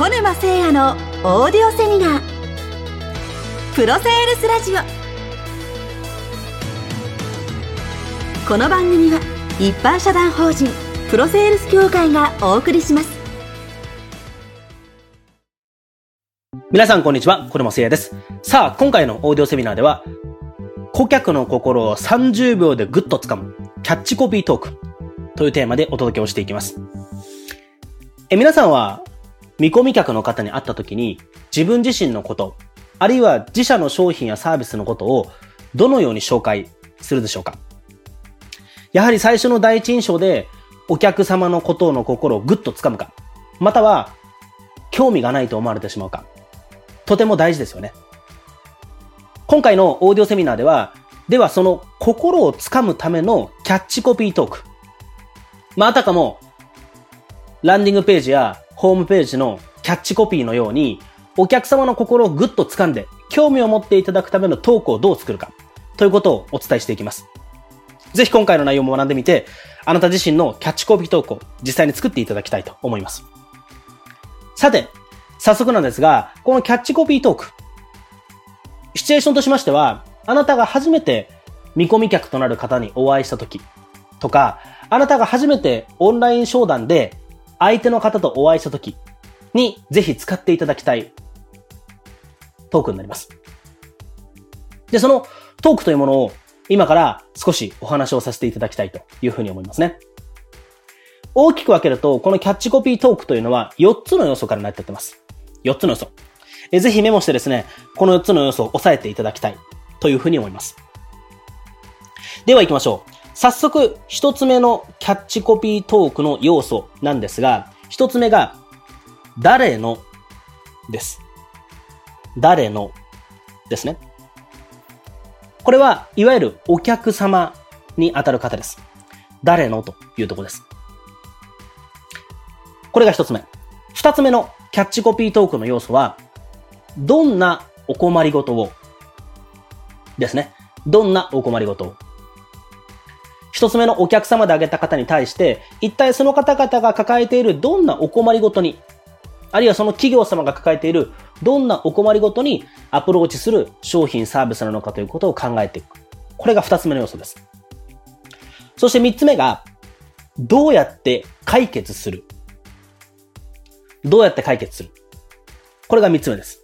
小沼誠也のオーディオセミナープロセールスラジオこの番組は一般社団法人プロセールス協会がお送りします皆さんこんにちは、小沼誠也です。さあ、今回のオーディオセミナーでは、顧客の心を30秒でグッと掴む、キャッチコピートークというテーマでお届けをしていきます。え、皆さんは、見込み客の方に会った時に、自分自身のこと、あるいは自社の商品やサービスのことを、どのように紹介するでしょうかやはり最初の第一印象で、お客様のことの心をグッと掴むか、または、興味がないと思われてしまうか、とても大事ですよね。今回のオーディオセミナーでは、ではその心をつかむためのキャッチコピートーク。まあ、あたかも、ランディングページやホームページのキャッチコピーのように、お客様の心をぐっと掴んで、興味を持っていただくためのトークをどう作るか、ということをお伝えしていきます。ぜひ今回の内容も学んでみて、あなた自身のキャッチコピートークを実際に作っていただきたいと思います。さて、早速なんですが、このキャッチコピートーク。シチュエーションとしましては、あなたが初めて見込み客となる方にお会いした時とか、あなたが初めてオンライン商談で相手の方とお会いした時にぜひ使っていただきたいトークになります。で、そのトークというものを今から少しお話をさせていただきたいというふうに思いますね。大きく分けると、このキャッチコピートークというのは4つの要素から成り立ってます。4つの要素。えぜひメモしてですね、この4つの要素を押さえていただきたいというふうに思います。では行きましょう。早速、1つ目のキャッチコピートークの要素なんですが、1つ目が、誰のです。誰のですね。これは、いわゆるお客様に当たる方です。誰のというところです。これが一つ目。二つ目のキャッチコピートークの要素は、どんなお困りごとをですね。どんなお困りごとを一つ目のお客様で挙げた方に対して、一体その方々が抱えているどんなお困りごとに、あるいはその企業様が抱えているどんなお困りごとにアプローチする商品サービスなのかということを考えていく。これが二つ目の要素です。そして三つ目が、どうやって解決するどうやって解決するこれが三つ目です。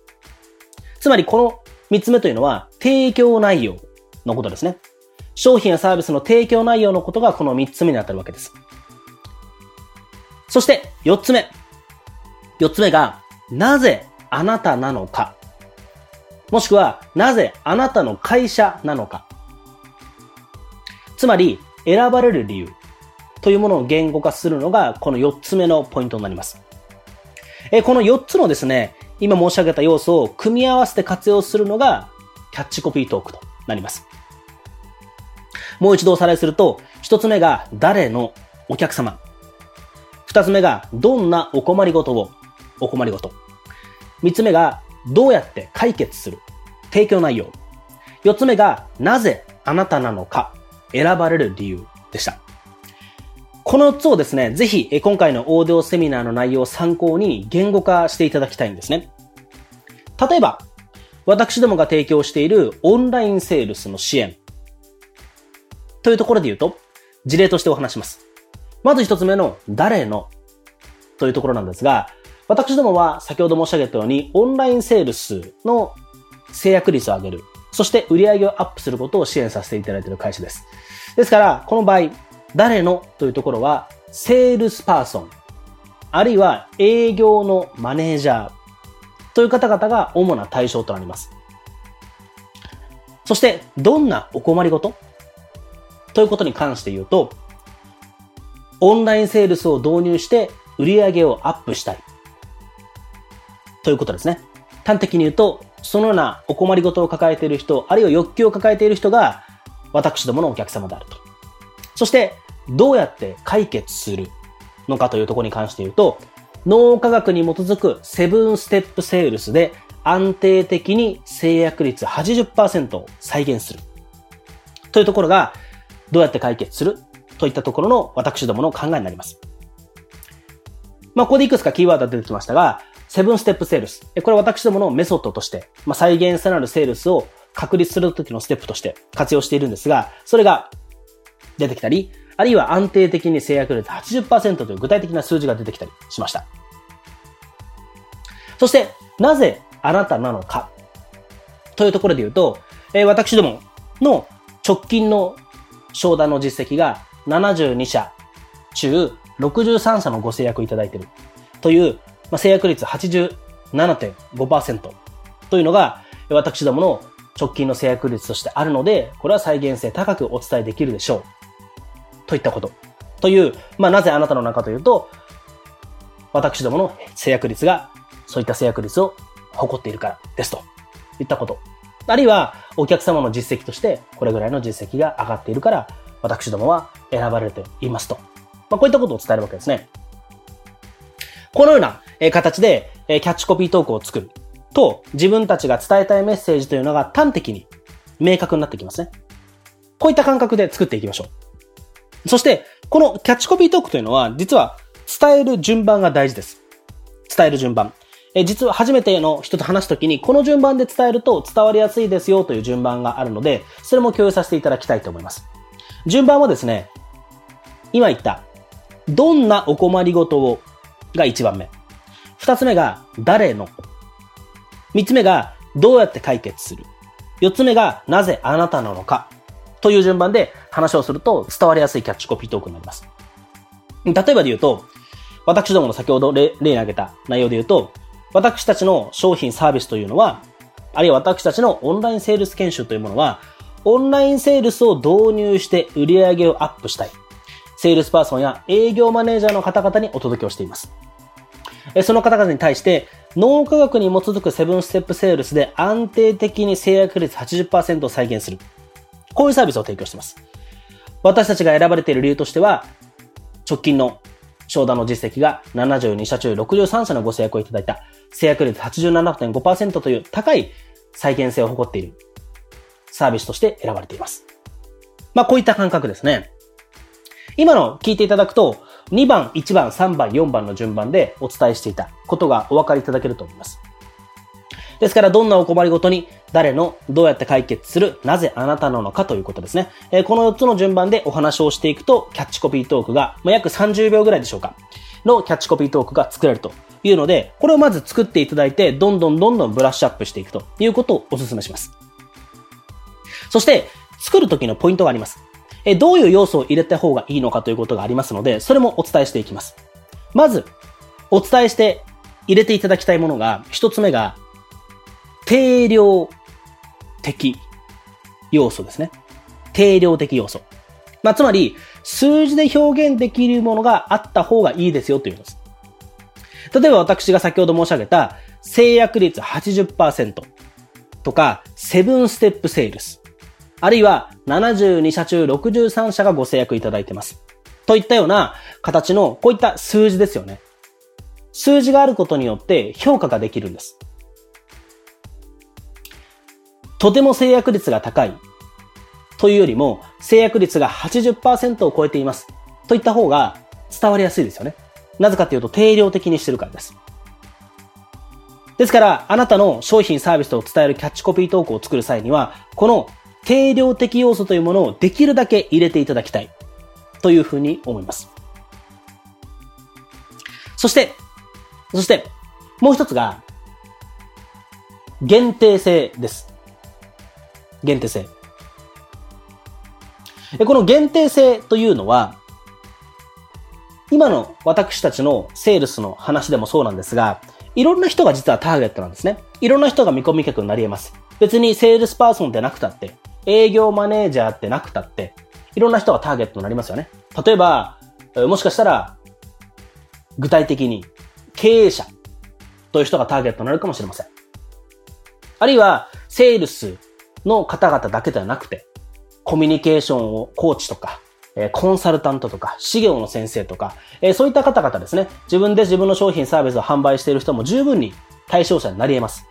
つまりこの三つ目というのは提供内容のことですね。商品やサービスの提供内容のことがこの三つ目に当たるわけです。そして四つ目。四つ目が、なぜあなたなのか。もしくは、なぜあなたの会社なのか。つまり、選ばれる理由というものを言語化するのが、この四つ目のポイントになります。えこの4つのですね、今申し上げた要素を組み合わせて活用するのが、キャッチコピートークとなります。もう一度おさらいすると、1つ目が誰のお客様。2つ目がどんなお困りごとを、お困りごと。3つ目がどうやって解決する。提供内容。4つ目がなぜあなたなのか、選ばれる理由でした。この4つをですね、ぜひ、今回のオーディオセミナーの内容を参考に言語化していただきたいんですね。例えば、私どもが提供しているオンラインセールスの支援。というところで言うと、事例としてお話します。まず一つ目の、誰の？というところなんですが、私どもは先ほど申し上げたように、オンラインセールスの成約率を上げる。そして売り上げをアップすることを支援させていただいている会社です。ですから、この場合、誰の？というところは、セールスパーソン、あるいは営業のマネージャーという方々が主な対象となります。そして、どんなお困りごと？ということに関して言うと、オンラインセールスを導入して売り上げをアップしたい。ということですね。端的に言うと、そのようなお困りごとを抱えている人、あるいは欲求を抱えている人が、私どものお客様であると。そして、どうやって解決するのかというところに関して言うと、脳科学に基づくセブンステップセールスで安定的に制約率80%を再現する。というところが、どうやって解決するといったところの私どもの考えになります。まあ、ここでいくつかキーワードが出てきましたが、セブンステップセールス。これは私どものメソッドとして、まあ、再現性のあるセールスを確立するときのステップとして活用しているんですが、それが出てきたり、あるいは安定的に制約率80%という具体的な数字が出てきたりしました。そして、なぜあなたなのかというところで言うと、え、私どもの直近の商談の実績が72社中63社のご制約をいただいているという、まあ、制約率87.5%というのが私どもの直近の制約率としてあるので、これは再現性高くお伝えできるでしょう。といったこと。という、まあ、なぜあなたの中というと、私どもの制約率が、そういった制約率を誇っているからですと。いったこと。あるいは、お客様の実績として、これぐらいの実績が上がっているから、私どもは選ばれていますと。まあ、こういったことを伝えるわけですね。このような形でキャッチコピートークを作ると、自分たちが伝えたいメッセージというのが端的に明確になってきますね。こういった感覚で作っていきましょう。そして、このキャッチコピートークというのは、実は伝える順番が大事です。伝える順番。え実は初めての人と話すときに、この順番で伝えると伝わりやすいですよという順番があるので、それも共有させていただきたいと思います。順番はですね、今言った、どんなお困りごとをが1番目。2つ目が、誰の。3つ目が、どうやって解決する。4つ目が、なぜあなたなのか。という順番で話をすると伝わりやすいキャッチコピートークになります。例えばで言うと、私どもの先ほど例に挙げた内容で言うと、私たちの商品サービスというのは、あるいは私たちのオンラインセールス研修というものは、オンラインセールスを導入して売り上げをアップしたい。セールスパーソンや営業マネージャーの方々にお届けをしています。その方々に対して、脳科学に基づくセブンステップセールスで安定的に成約率80%を再現する。こういうサービスを提供しています。私たちが選ばれている理由としては、直近の商談の実績が72社中63社のご制約をいただいた、制約率87.5%という高い再現性を誇っているサービスとして選ばれています。まあ、こういった感覚ですね。今の聞いていただくと、2番、1番、3番、4番の順番でお伝えしていたことがお分かりいただけると思います。ですから、どんなお困りごとに、誰の、どうやって解決する、なぜあなたなのかということですね。え、この4つの順番でお話をしていくと、キャッチコピートークが、まあ、約30秒ぐらいでしょうか、のキャッチコピートークが作れるというので、これをまず作っていただいて、どんどんどんどんブラッシュアップしていくということをお勧めします。そして、作る時のポイントがあります。え、どういう要素を入れた方がいいのかということがありますので、それもお伝えしていきます。まず、お伝えして入れていただきたいものが、一つ目が、定量的要素ですね。定量的要素。まあ、つまり、数字で表現できるものがあった方がいいですよと言いうんです。例えば私が先ほど申し上げた、制約率80%とか、セブンステップセールス。あるいは、72社中63社がご制約いただいてます。といったような形の、こういった数字ですよね。数字があることによって評価ができるんです。とても制約率が高いというよりも、制約率が80%を超えています。といった方が伝わりやすいですよね。なぜかというと定量的にしてるからです。ですから、あなたの商品サービスを伝えるキャッチコピートークを作る際には、この定量的要素というものをできるだけ入れていただきたい。というふうに思います。そして、そして、もう一つが、限定性です。限定性。この限定性というのは、今の私たちのセールスの話でもそうなんですが、いろんな人が実はターゲットなんですね。いろんな人が見込み客になり得ます。別にセールスパーソンでなくたって、営業マネージャーでなくたって、いろんな人がターゲットになりますよね。例えば、もしかしたら、具体的に経営者という人がターゲットになるかもしれません。あるいは、セールスの方々だけではなくて、コミュニケーションをコーチとか、コンサルタントとか、士業の先生とか、そういった方々ですね、自分で自分の商品サービスを販売している人も十分に対象者になり得ます。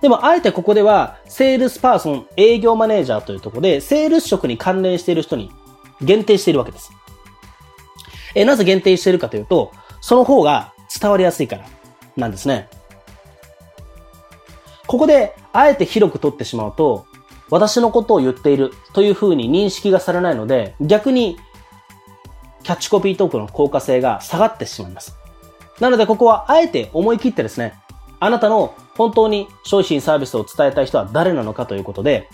でも、あえてここでは、セールスパーソン、営業マネージャーというところで、セールス職に関連している人に限定しているわけです。えなぜ限定しているかというと、その方が伝わりやすいからなんですね。ここで、あえて広く取ってしまうと、私のことを言っているという風に認識がされないので、逆に、キャッチコピートークの効果性が下がってしまいます。なので、ここはあえて思い切ってですね、あなたの本当に商品サービスを伝えたい人は誰なのかということで、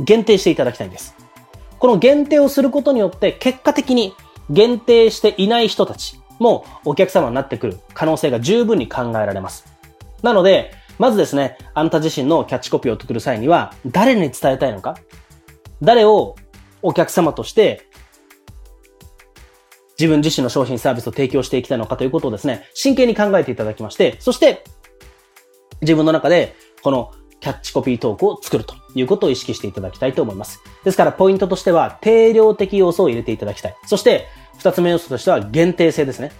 限定していただきたいんです。この限定をすることによって、結果的に限定していない人たちもお客様になってくる可能性が十分に考えられます。なので、まずですね、あなた自身のキャッチコピーを作る際には、誰に伝えたいのか？誰をお客様として自分自身の商品サービスを提供していきたいのかということをですね、真剣に考えていただきまして、そして自分の中でこのキャッチコピートークを作るということを意識していただきたいと思います。ですからポイントとしては定量的要素を入れていただきたい。そして二つ目要素としては限定性ですね。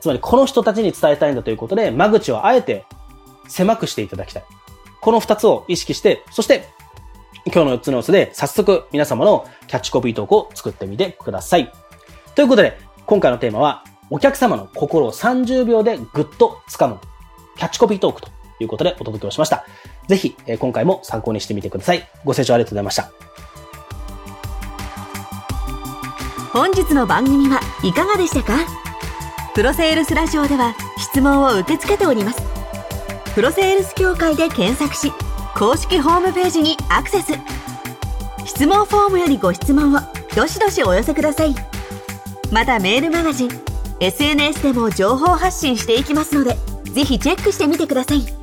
つまりこの人たちに伝えたいんだということで間口をあえて狭くしていただきたい。この二つを意識して、そして今日の四つの要素で早速皆様のキャッチコピートークを作ってみてください。ということで今回のテーマはお客様の心を30秒でぐっと掴むキャッチコピートークということでお届けをしました。ぜひ、え今回も参考にしてみてください。ご清聴ありがとうございました。本日の番組はいかがでしたか？プロセールスラジオでは質問を受け付けております。プロセールス協会で検索し、公式ホームページにアクセス。質問フォームよりご質問をどしどしお寄せください。またメールマガジン、SNS でも情報発信していきますので、是非チェックしてみてください。